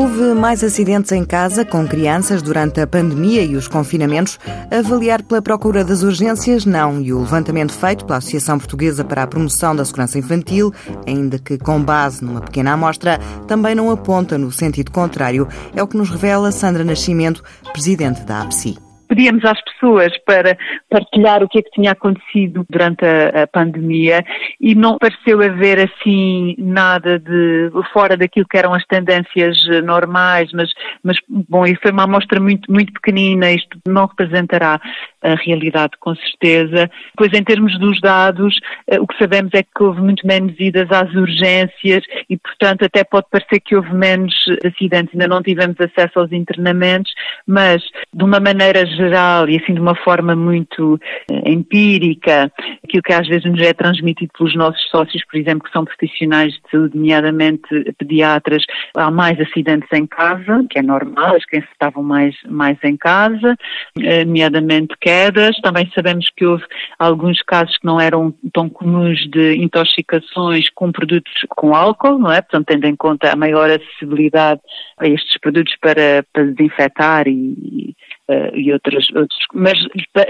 Houve mais acidentes em casa com crianças durante a pandemia e os confinamentos? Avaliar pela procura das urgências, não. E o levantamento feito pela Associação Portuguesa para a Promoção da Segurança Infantil, ainda que com base numa pequena amostra, também não aponta no sentido contrário. É o que nos revela Sandra Nascimento, presidente da APSI pedíamos às pessoas para partilhar o que é que tinha acontecido durante a, a, pandemia e não pareceu haver assim nada de fora daquilo que eram as tendências normais, mas, mas bom, isso foi uma amostra muito, muito pequenina, isto não representará a realidade com certeza. Pois em termos dos dados, eh, o que sabemos é que houve muito menos idas às urgências e, portanto, até pode parecer que houve menos acidentes, ainda não tivemos acesso aos internamentos, mas de uma maneira geral e assim de uma forma muito eh, empírica, aquilo que às vezes nos é transmitido pelos nossos sócios, por exemplo, que são profissionais de saúde, nomeadamente pediatras, há mais acidentes em casa, que é normal, as crianças estavam mais, mais em casa, eh, nomeadamente quedas. Também sabemos que houve alguns casos que não eram tão comuns de intoxicações com produtos com álcool, não é? Portanto, tendo em conta a maior acessibilidade a estes produtos para, para desinfetar e, uh, e outros, outros, mas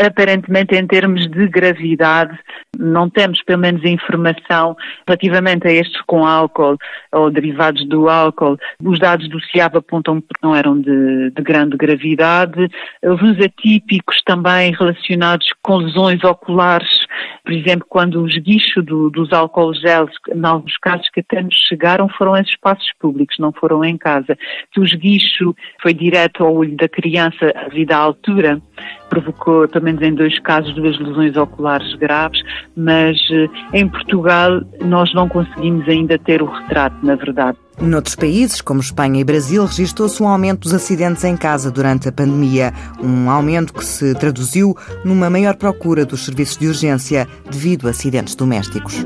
aparentemente em termos de gravidade não temos pelo menos informação relativamente a estes com álcool ou derivados do álcool. Os dados do CIAB apontam que não eram de, de grande gravidade. Alguns atípicos também relacionados com lesões oculares, por exemplo, quando o esguicho do, dos álcool gels, em alguns casos que até nos chegaram, foram em espaços públicos, não foram em casa. Que o esguicho foi direto ao olho da criança a vida da altura provocou, pelo menos em dois casos, duas lesões oculares graves, mas eh, em Portugal nós não conseguimos ainda ter o retrato, na verdade. Noutros países, como Espanha e Brasil, registrou-se um aumento dos acidentes em casa durante a pandemia. Um aumento que se traduziu numa maior procura dos serviços de urgência devido a acidentes domésticos.